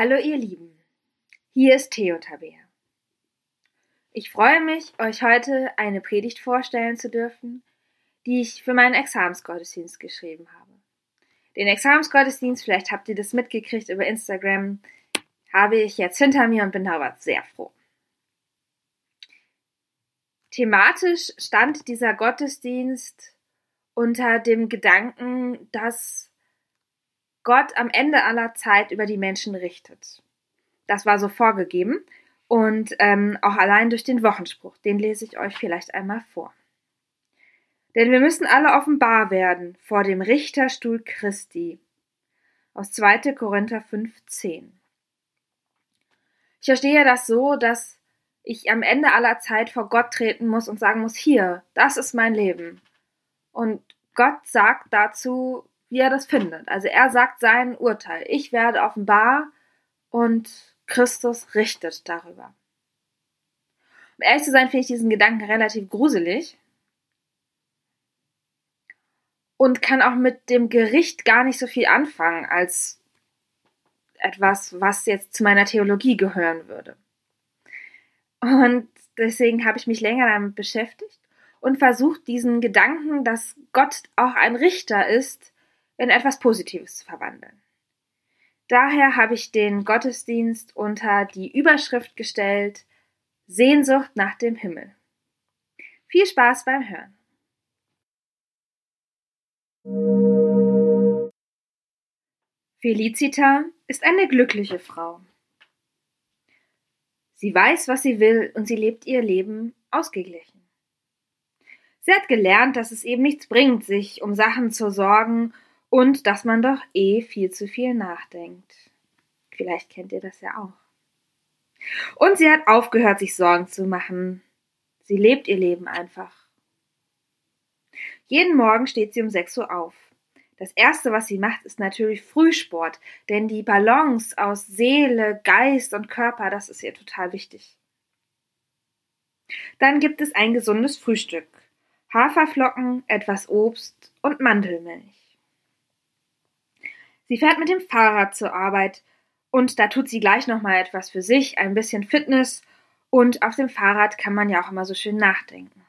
Hallo ihr Lieben, hier ist Theo Tabea. Ich freue mich, euch heute eine Predigt vorstellen zu dürfen, die ich für meinen Examensgottesdienst geschrieben habe. Den Examensgottesdienst, vielleicht habt ihr das mitgekriegt über Instagram, habe ich jetzt hinter mir und bin darüber sehr froh. Thematisch stand dieser Gottesdienst unter dem Gedanken, dass Gott am Ende aller Zeit über die Menschen richtet. Das war so vorgegeben und ähm, auch allein durch den Wochenspruch. Den lese ich euch vielleicht einmal vor. Denn wir müssen alle offenbar werden vor dem Richterstuhl Christi. Aus 2. Korinther 5,10. Ich verstehe das so, dass ich am Ende aller Zeit vor Gott treten muss und sagen muss, hier, das ist mein Leben. Und Gott sagt dazu, wie er das findet. Also er sagt sein Urteil. Ich werde offenbar und Christus richtet darüber. Um ehrlich zu sein, finde ich diesen Gedanken relativ gruselig und kann auch mit dem Gericht gar nicht so viel anfangen als etwas, was jetzt zu meiner Theologie gehören würde. Und deswegen habe ich mich länger damit beschäftigt und versucht, diesen Gedanken, dass Gott auch ein Richter ist, in etwas Positives zu verwandeln. Daher habe ich den Gottesdienst unter die Überschrift gestellt Sehnsucht nach dem Himmel. Viel Spaß beim Hören. Felicita ist eine glückliche Frau. Sie weiß, was sie will und sie lebt ihr Leben ausgeglichen. Sie hat gelernt, dass es eben nichts bringt, sich um Sachen zu sorgen und dass man doch eh viel zu viel nachdenkt. Vielleicht kennt ihr das ja auch. Und sie hat aufgehört, sich Sorgen zu machen. Sie lebt ihr Leben einfach. Jeden Morgen steht sie um 6 Uhr auf. Das erste, was sie macht, ist natürlich Frühsport, denn die Balance aus Seele, Geist und Körper, das ist ihr total wichtig. Dann gibt es ein gesundes Frühstück. Haferflocken, etwas Obst und Mandelmilch. Sie fährt mit dem Fahrrad zur Arbeit und da tut sie gleich nochmal etwas für sich, ein bisschen Fitness und auf dem Fahrrad kann man ja auch immer so schön nachdenken.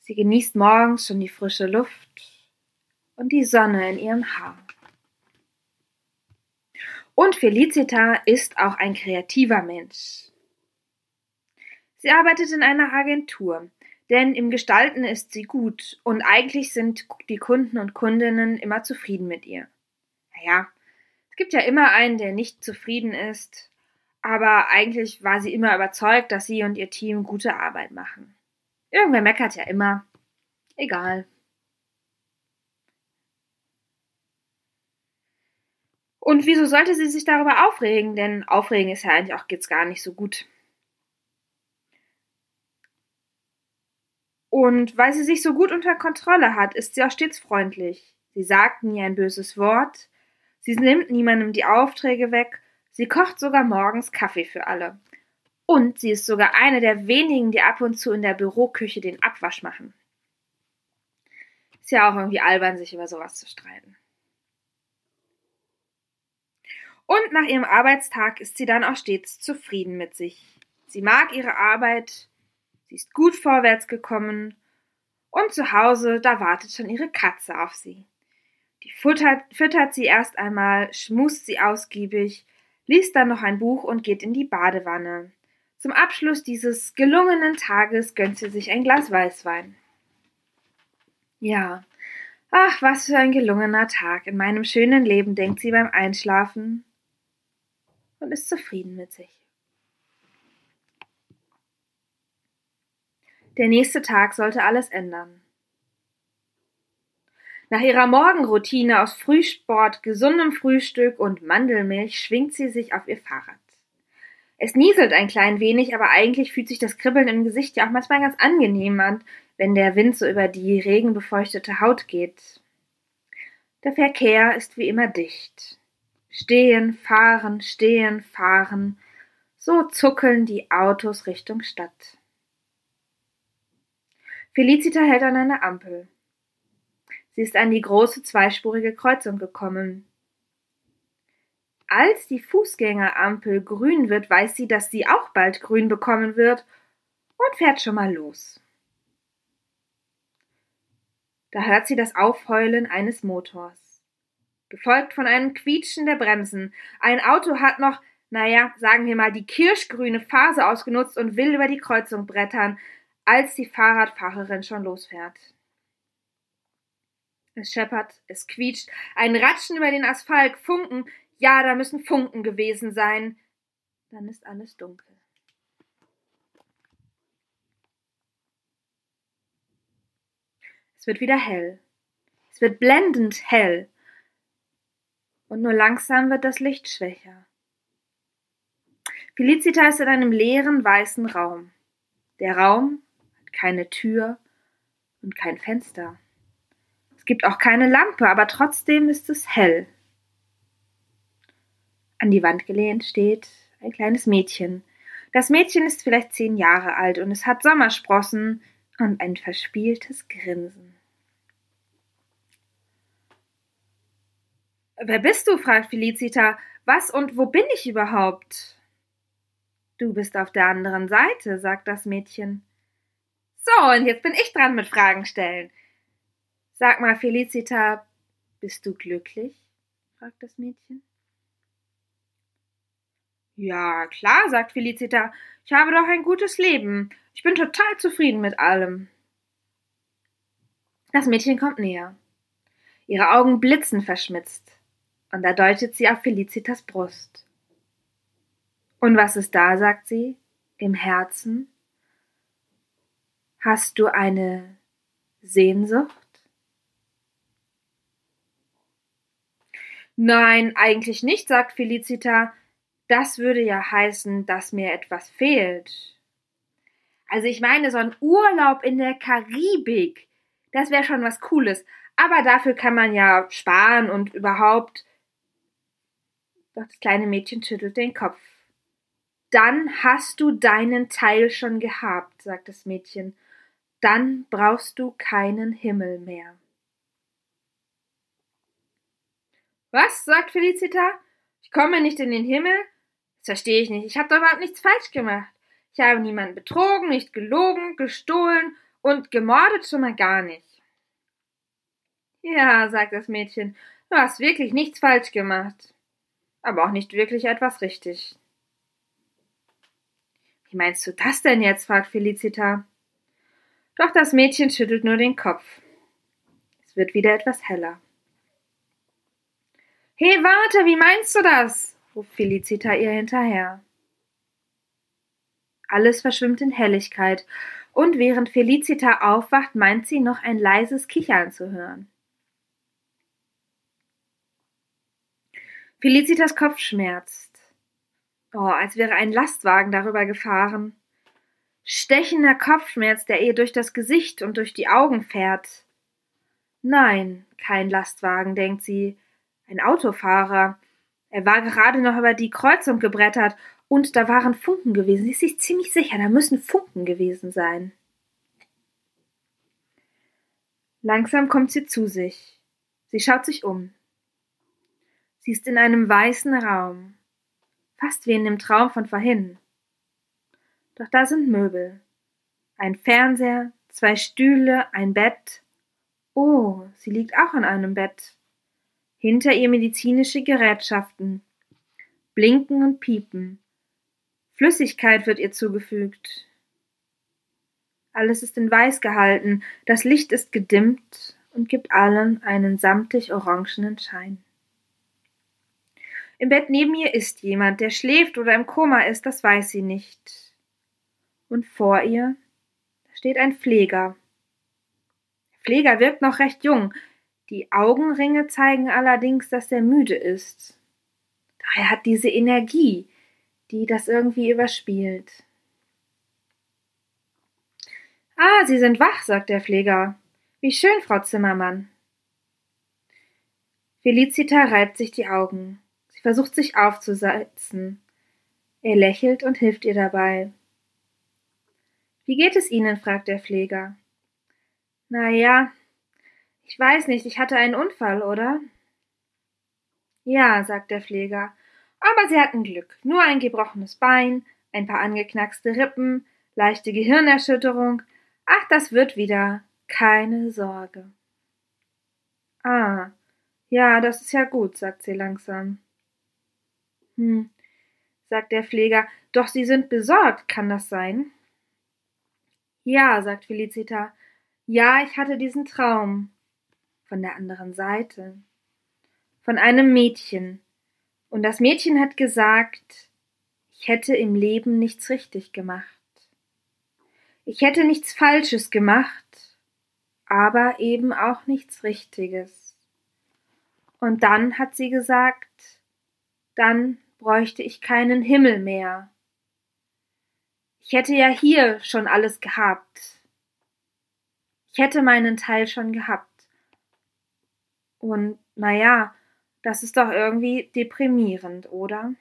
Sie genießt morgens schon die frische Luft und die Sonne in ihrem Haar. Und Felicita ist auch ein kreativer Mensch. Sie arbeitet in einer Agentur denn im Gestalten ist sie gut und eigentlich sind die Kunden und Kundinnen immer zufrieden mit ihr. Naja, es gibt ja immer einen, der nicht zufrieden ist, aber eigentlich war sie immer überzeugt, dass sie und ihr Team gute Arbeit machen. Irgendwer meckert ja immer. Egal. Und wieso sollte sie sich darüber aufregen? Denn aufregen ist ja eigentlich auch geht's gar nicht so gut. Und weil sie sich so gut unter Kontrolle hat, ist sie auch stets freundlich. Sie sagt nie ein böses Wort, sie nimmt niemandem die Aufträge weg, sie kocht sogar morgens Kaffee für alle. Und sie ist sogar eine der wenigen, die ab und zu in der Büroküche den Abwasch machen. Ist ja auch irgendwie albern, sich über sowas zu streiten. Und nach ihrem Arbeitstag ist sie dann auch stets zufrieden mit sich. Sie mag ihre Arbeit, Sie ist gut vorwärts gekommen und zu Hause, da wartet schon ihre Katze auf sie. Die futtert, füttert sie erst einmal, schmust sie ausgiebig, liest dann noch ein Buch und geht in die Badewanne. Zum Abschluss dieses gelungenen Tages gönnt sie sich ein Glas Weißwein. Ja, ach, was für ein gelungener Tag in meinem schönen Leben, denkt sie beim Einschlafen und ist zufrieden mit sich. Der nächste Tag sollte alles ändern. Nach ihrer Morgenroutine aus Frühsport, gesundem Frühstück und Mandelmilch schwingt sie sich auf ihr Fahrrad. Es nieselt ein klein wenig, aber eigentlich fühlt sich das Kribbeln im Gesicht ja auch manchmal ganz angenehm an, wenn der Wind so über die regenbefeuchtete Haut geht. Der Verkehr ist wie immer dicht. Stehen, fahren, stehen, fahren. So zuckeln die Autos Richtung Stadt. Felicita hält an einer Ampel. Sie ist an die große zweispurige Kreuzung gekommen. als die Fußgängerampel grün wird, weiß sie, dass sie auch bald grün bekommen wird und fährt schon mal los. Da hört sie das Aufheulen eines Motors, gefolgt von einem Quietschen der Bremsen. Ein Auto hat noch, naja, sagen wir mal, die kirschgrüne Phase ausgenutzt und will über die Kreuzung brettern, als die Fahrradfahrerin schon losfährt. Es scheppert, es quietscht, ein Ratschen über den Asphalt, Funken, ja, da müssen Funken gewesen sein. Dann ist alles dunkel. Es wird wieder hell. Es wird blendend hell. Und nur langsam wird das Licht schwächer. Felicita ist in einem leeren weißen Raum. Der Raum keine Tür und kein Fenster. Es gibt auch keine Lampe, aber trotzdem ist es hell. An die Wand gelehnt steht ein kleines Mädchen. Das Mädchen ist vielleicht zehn Jahre alt und es hat Sommersprossen und ein verspieltes Grinsen. Wer bist du? fragt Felicita. Was und wo bin ich überhaupt? Du bist auf der anderen Seite, sagt das Mädchen. So, und jetzt bin ich dran mit Fragen stellen. Sag mal, Felicita, bist du glücklich? fragt das Mädchen. Ja, klar, sagt Felicita. Ich habe doch ein gutes Leben. Ich bin total zufrieden mit allem. Das Mädchen kommt näher. Ihre Augen blitzen verschmitzt. Und da deutet sie auf Felicitas Brust. Und was ist da, sagt sie, im Herzen? Hast du eine Sehnsucht? Nein, eigentlich nicht, sagt Felicita. Das würde ja heißen, dass mir etwas fehlt. Also ich meine, so ein Urlaub in der Karibik, das wäre schon was Cooles. Aber dafür kann man ja sparen und überhaupt. Doch das kleine Mädchen schüttelt den Kopf. Dann hast du deinen Teil schon gehabt, sagt das Mädchen. Dann brauchst du keinen Himmel mehr. Was? sagt Felicita. Ich komme nicht in den Himmel? Das verstehe ich nicht. Ich habe doch überhaupt nichts falsch gemacht. Ich habe niemanden betrogen, nicht gelogen, gestohlen und gemordet schon mal gar nicht. Ja, sagt das Mädchen, du hast wirklich nichts falsch gemacht. Aber auch nicht wirklich etwas richtig. Wie meinst du das denn jetzt? fragt Felicita. Doch das Mädchen schüttelt nur den Kopf. Es wird wieder etwas heller. He, warte, wie meinst du das? ruft Felicita ihr hinterher. Alles verschwimmt in Helligkeit, und während Felicita aufwacht, meint sie noch ein leises Kichern zu hören. Felicitas Kopf schmerzt. Oh, als wäre ein Lastwagen darüber gefahren. Stechender Kopfschmerz, der ihr durch das Gesicht und durch die Augen fährt. Nein, kein Lastwagen, denkt sie, ein Autofahrer, er war gerade noch über die Kreuzung gebrettert und da waren Funken gewesen. Sie ist sich ziemlich sicher, da müssen Funken gewesen sein. Langsam kommt sie zu sich. Sie schaut sich um. Sie ist in einem weißen Raum, fast wie in dem Traum von vorhin. Doch da sind Möbel. Ein Fernseher, zwei Stühle, ein Bett. Oh, sie liegt auch an einem Bett hinter ihr medizinische Gerätschaften. Blinken und piepen. Flüssigkeit wird ihr zugefügt. Alles ist in weiß gehalten, das Licht ist gedimmt und gibt allen einen samtig-orangenen Schein. Im Bett neben ihr ist jemand, der schläft oder im Koma ist, das weiß sie nicht. Und vor ihr steht ein Pfleger. Der Pfleger wirkt noch recht jung, die Augenringe zeigen allerdings, dass er müde ist. Er hat diese Energie, die das irgendwie überspielt. Ah, Sie sind wach, sagt der Pfleger. Wie schön, Frau Zimmermann. Felicita reibt sich die Augen. Sie versucht sich aufzusetzen. Er lächelt und hilft ihr dabei. Wie geht es Ihnen? fragt der Pfleger. Na ja, ich weiß nicht, ich hatte einen Unfall, oder? Ja, sagt der Pfleger. Aber sie hatten Glück. Nur ein gebrochenes Bein, ein paar angeknackste Rippen, leichte Gehirnerschütterung. Ach, das wird wieder. Keine Sorge. Ah, ja, das ist ja gut, sagt sie langsam. Hm, sagt der Pfleger, doch Sie sind besorgt, kann das sein? Ja, sagt Felicita, ja, ich hatte diesen Traum. Von der anderen Seite. Von einem Mädchen. Und das Mädchen hat gesagt, ich hätte im Leben nichts richtig gemacht. Ich hätte nichts Falsches gemacht, aber eben auch nichts Richtiges. Und dann hat sie gesagt, dann bräuchte ich keinen Himmel mehr. Ich hätte ja hier schon alles gehabt. Ich hätte meinen Teil schon gehabt. Und na ja, das ist doch irgendwie deprimierend, oder?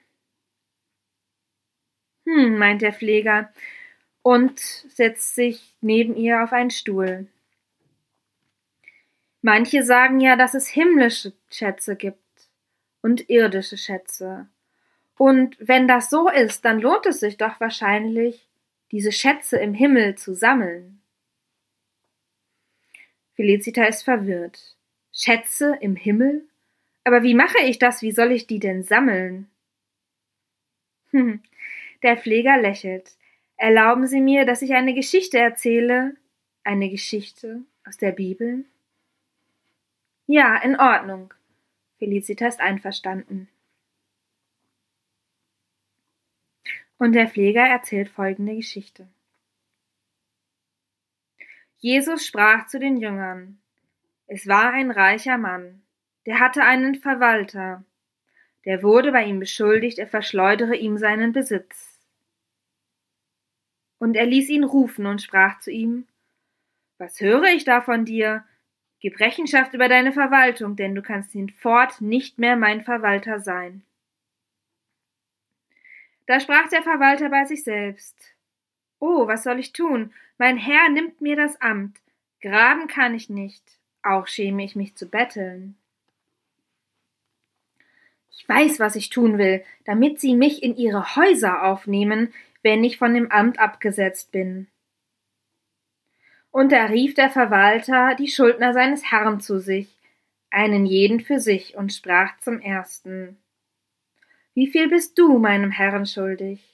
Hm, meint der Pfleger und setzt sich neben ihr auf einen Stuhl. Manche sagen ja, dass es himmlische Schätze gibt und irdische Schätze. Und wenn das so ist, dann lohnt es sich doch wahrscheinlich, diese Schätze im Himmel zu sammeln. Felicita ist verwirrt. Schätze im Himmel? Aber wie mache ich das? Wie soll ich die denn sammeln? Der Pfleger lächelt. Erlauben Sie mir, dass ich eine Geschichte erzähle? Eine Geschichte aus der Bibel? Ja, in Ordnung. Felicita ist einverstanden. Und der Pfleger erzählt folgende Geschichte. Jesus sprach zu den Jüngern. Es war ein reicher Mann, der hatte einen Verwalter, der wurde bei ihm beschuldigt, er verschleudere ihm seinen Besitz. Und er ließ ihn rufen und sprach zu ihm Was höre ich da von dir? Gib Rechenschaft über deine Verwaltung, denn du kannst hinfort nicht mehr mein Verwalter sein. Da sprach der Verwalter bei sich selbst Oh, was soll ich tun? Mein Herr nimmt mir das Amt. Graben kann ich nicht, auch schäme ich mich zu betteln. Ich weiß, was ich tun will, damit Sie mich in Ihre Häuser aufnehmen, wenn ich von dem Amt abgesetzt bin. Und da rief der Verwalter die Schuldner seines Herrn zu sich, einen jeden für sich, und sprach zum ersten Wie viel bist du meinem Herrn schuldig?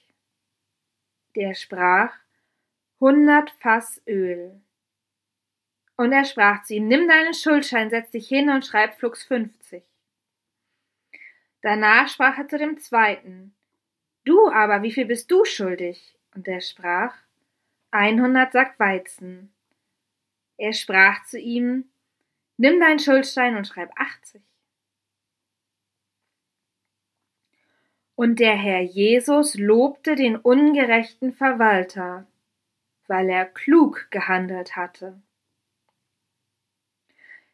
Der sprach Hundert Fass Öl. Und er sprach zu ihm Nimm deinen Schuldschein, setz dich hin und schreib flugs fünfzig. Danach sprach er zu dem zweiten Du aber, wie viel bist du schuldig? Und er sprach Einhundert Sack Weizen. Er sprach zu ihm Nimm deinen Schuldstein und schreib achtzig. Und der Herr Jesus lobte den ungerechten Verwalter, weil er klug gehandelt hatte.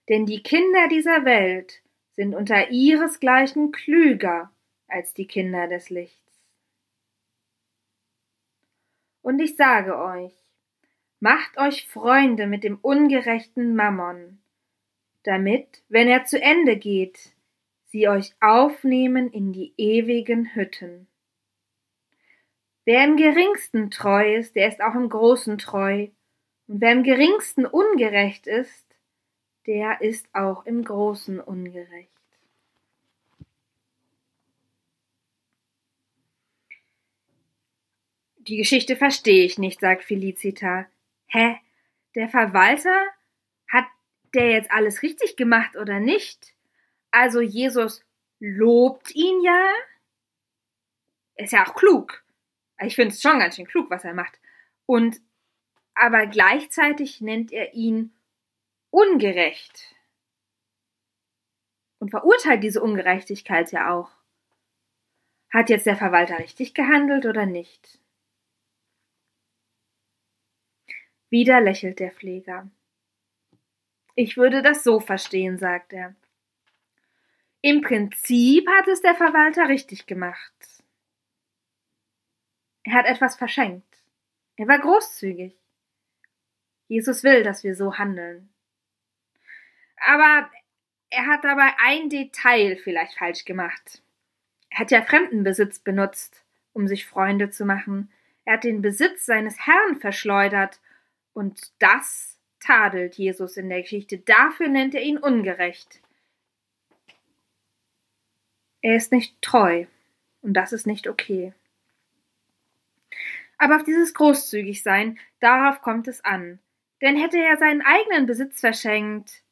Denn die Kinder dieser Welt sind unter ihresgleichen klüger als die Kinder des Lichts. Und ich sage euch, macht euch Freunde mit dem ungerechten Mammon, damit, wenn er zu Ende geht, sie euch aufnehmen in die ewigen Hütten. Wer im geringsten treu ist, der ist auch im großen treu, und wer im geringsten ungerecht ist, der ist auch im Großen ungerecht. Die Geschichte verstehe ich nicht, sagt Felicita. Hä? Der Verwalter? Hat der jetzt alles richtig gemacht oder nicht? Also Jesus lobt ihn ja? Ist ja auch klug. Ich finde es schon ganz schön klug, was er macht. Und aber gleichzeitig nennt er ihn ungerecht und verurteilt diese Ungerechtigkeit ja auch. Hat jetzt der Verwalter richtig gehandelt oder nicht? Wieder lächelt der Pfleger. Ich würde das so verstehen, sagt er. Im Prinzip hat es der Verwalter richtig gemacht. Er hat etwas verschenkt. Er war großzügig. Jesus will, dass wir so handeln aber er hat dabei ein Detail vielleicht falsch gemacht. Er hat ja Fremdenbesitz benutzt, um sich Freunde zu machen. Er hat den Besitz seines Herrn verschleudert. Und das tadelt Jesus in der Geschichte. Dafür nennt er ihn ungerecht. Er ist nicht treu. Und das ist nicht okay. Aber auf dieses Großzügigsein, darauf kommt es an. Denn hätte er seinen eigenen Besitz verschenkt,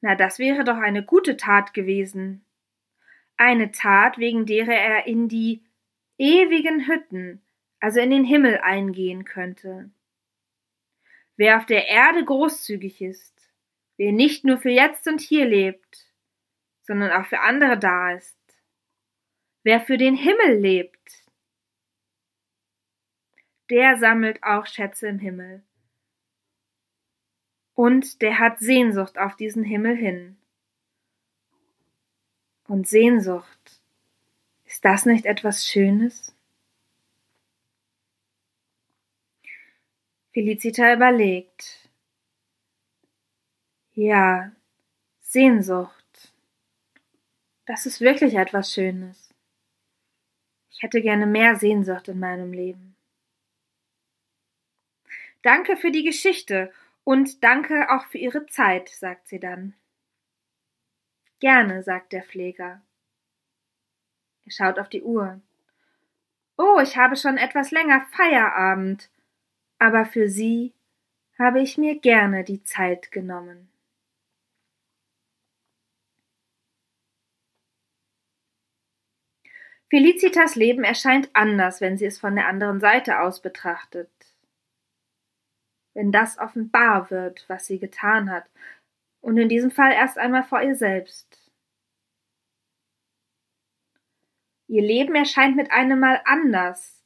na, das wäre doch eine gute Tat gewesen. Eine Tat, wegen derer er in die ewigen Hütten, also in den Himmel eingehen könnte. Wer auf der Erde großzügig ist, wer nicht nur für jetzt und hier lebt, sondern auch für andere da ist, wer für den Himmel lebt, der sammelt auch Schätze im Himmel. Und der hat Sehnsucht auf diesen Himmel hin. Und Sehnsucht, ist das nicht etwas Schönes? Felicita überlegt. Ja, Sehnsucht. Das ist wirklich etwas Schönes. Ich hätte gerne mehr Sehnsucht in meinem Leben. Danke für die Geschichte und danke auch für Ihre Zeit, sagt sie dann. Gerne, sagt der Pfleger. Er schaut auf die Uhr. Oh, ich habe schon etwas länger Feierabend, aber für Sie habe ich mir gerne die Zeit genommen. Felicitas Leben erscheint anders, wenn sie es von der anderen Seite aus betrachtet wenn das offenbar wird, was sie getan hat, und in diesem Fall erst einmal vor ihr selbst. Ihr Leben erscheint mit einem Mal anders,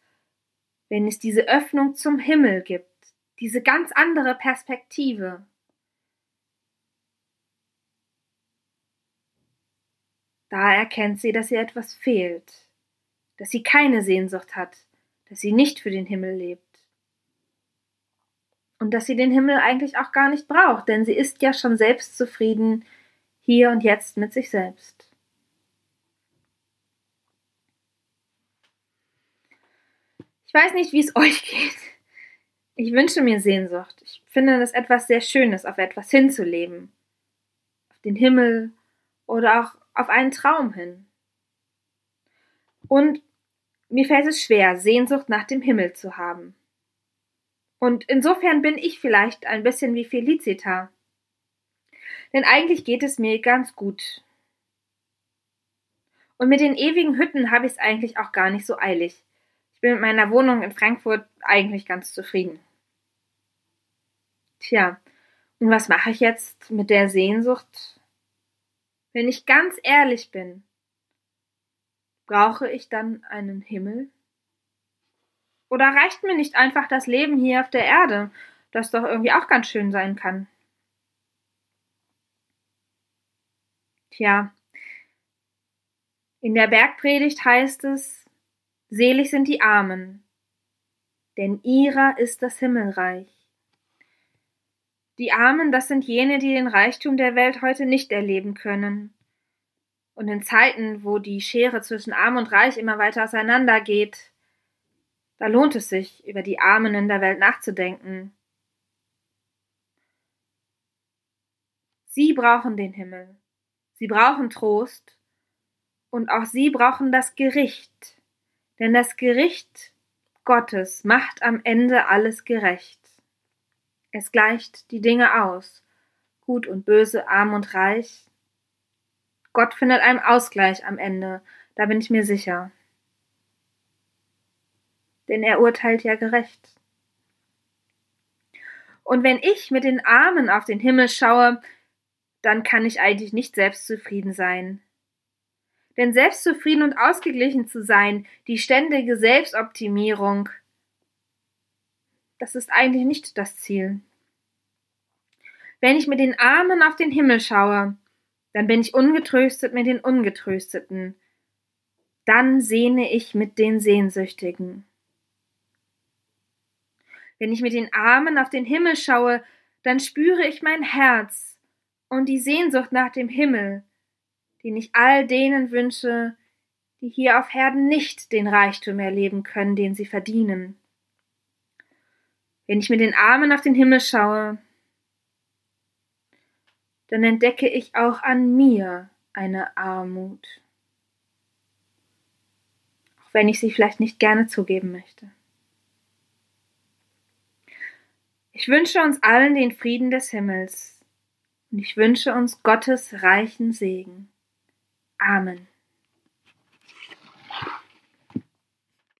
wenn es diese Öffnung zum Himmel gibt, diese ganz andere Perspektive. Da erkennt sie, dass ihr etwas fehlt, dass sie keine Sehnsucht hat, dass sie nicht für den Himmel lebt. Und dass sie den Himmel eigentlich auch gar nicht braucht, denn sie ist ja schon selbst zufrieden hier und jetzt mit sich selbst. Ich weiß nicht, wie es euch geht. Ich wünsche mir Sehnsucht. Ich finde das etwas sehr Schönes, auf etwas hinzuleben. Auf den Himmel oder auch auf einen Traum hin. Und mir fällt es schwer, Sehnsucht nach dem Himmel zu haben. Und insofern bin ich vielleicht ein bisschen wie Felicita. Denn eigentlich geht es mir ganz gut. Und mit den ewigen Hütten habe ich es eigentlich auch gar nicht so eilig. Ich bin mit meiner Wohnung in Frankfurt eigentlich ganz zufrieden. Tja, und was mache ich jetzt mit der Sehnsucht? Wenn ich ganz ehrlich bin, brauche ich dann einen Himmel? Oder reicht mir nicht einfach das Leben hier auf der Erde, das doch irgendwie auch ganz schön sein kann? Tja, in der Bergpredigt heißt es, selig sind die Armen, denn ihrer ist das Himmelreich. Die Armen, das sind jene, die den Reichtum der Welt heute nicht erleben können. Und in Zeiten, wo die Schere zwischen Arm und Reich immer weiter auseinandergeht, da lohnt es sich, über die Armen in der Welt nachzudenken. Sie brauchen den Himmel. Sie brauchen Trost. Und auch sie brauchen das Gericht. Denn das Gericht Gottes macht am Ende alles gerecht. Es gleicht die Dinge aus. Gut und böse, arm und reich. Gott findet einen Ausgleich am Ende, da bin ich mir sicher denn er urteilt ja gerecht. Und wenn ich mit den Armen auf den Himmel schaue, dann kann ich eigentlich nicht selbstzufrieden sein. Denn selbstzufrieden und ausgeglichen zu sein, die ständige Selbstoptimierung, das ist eigentlich nicht das Ziel. Wenn ich mit den Armen auf den Himmel schaue, dann bin ich ungetröstet mit den Ungetrösteten. Dann sehne ich mit den Sehnsüchtigen. Wenn ich mit den Armen auf den Himmel schaue, dann spüre ich mein Herz und die Sehnsucht nach dem Himmel, den ich all denen wünsche, die hier auf Herden nicht den Reichtum erleben können, den sie verdienen. Wenn ich mit den Armen auf den Himmel schaue, dann entdecke ich auch an mir eine Armut, auch wenn ich sie vielleicht nicht gerne zugeben möchte. Ich wünsche uns allen den Frieden des Himmels und ich wünsche uns Gottes reichen Segen. Amen.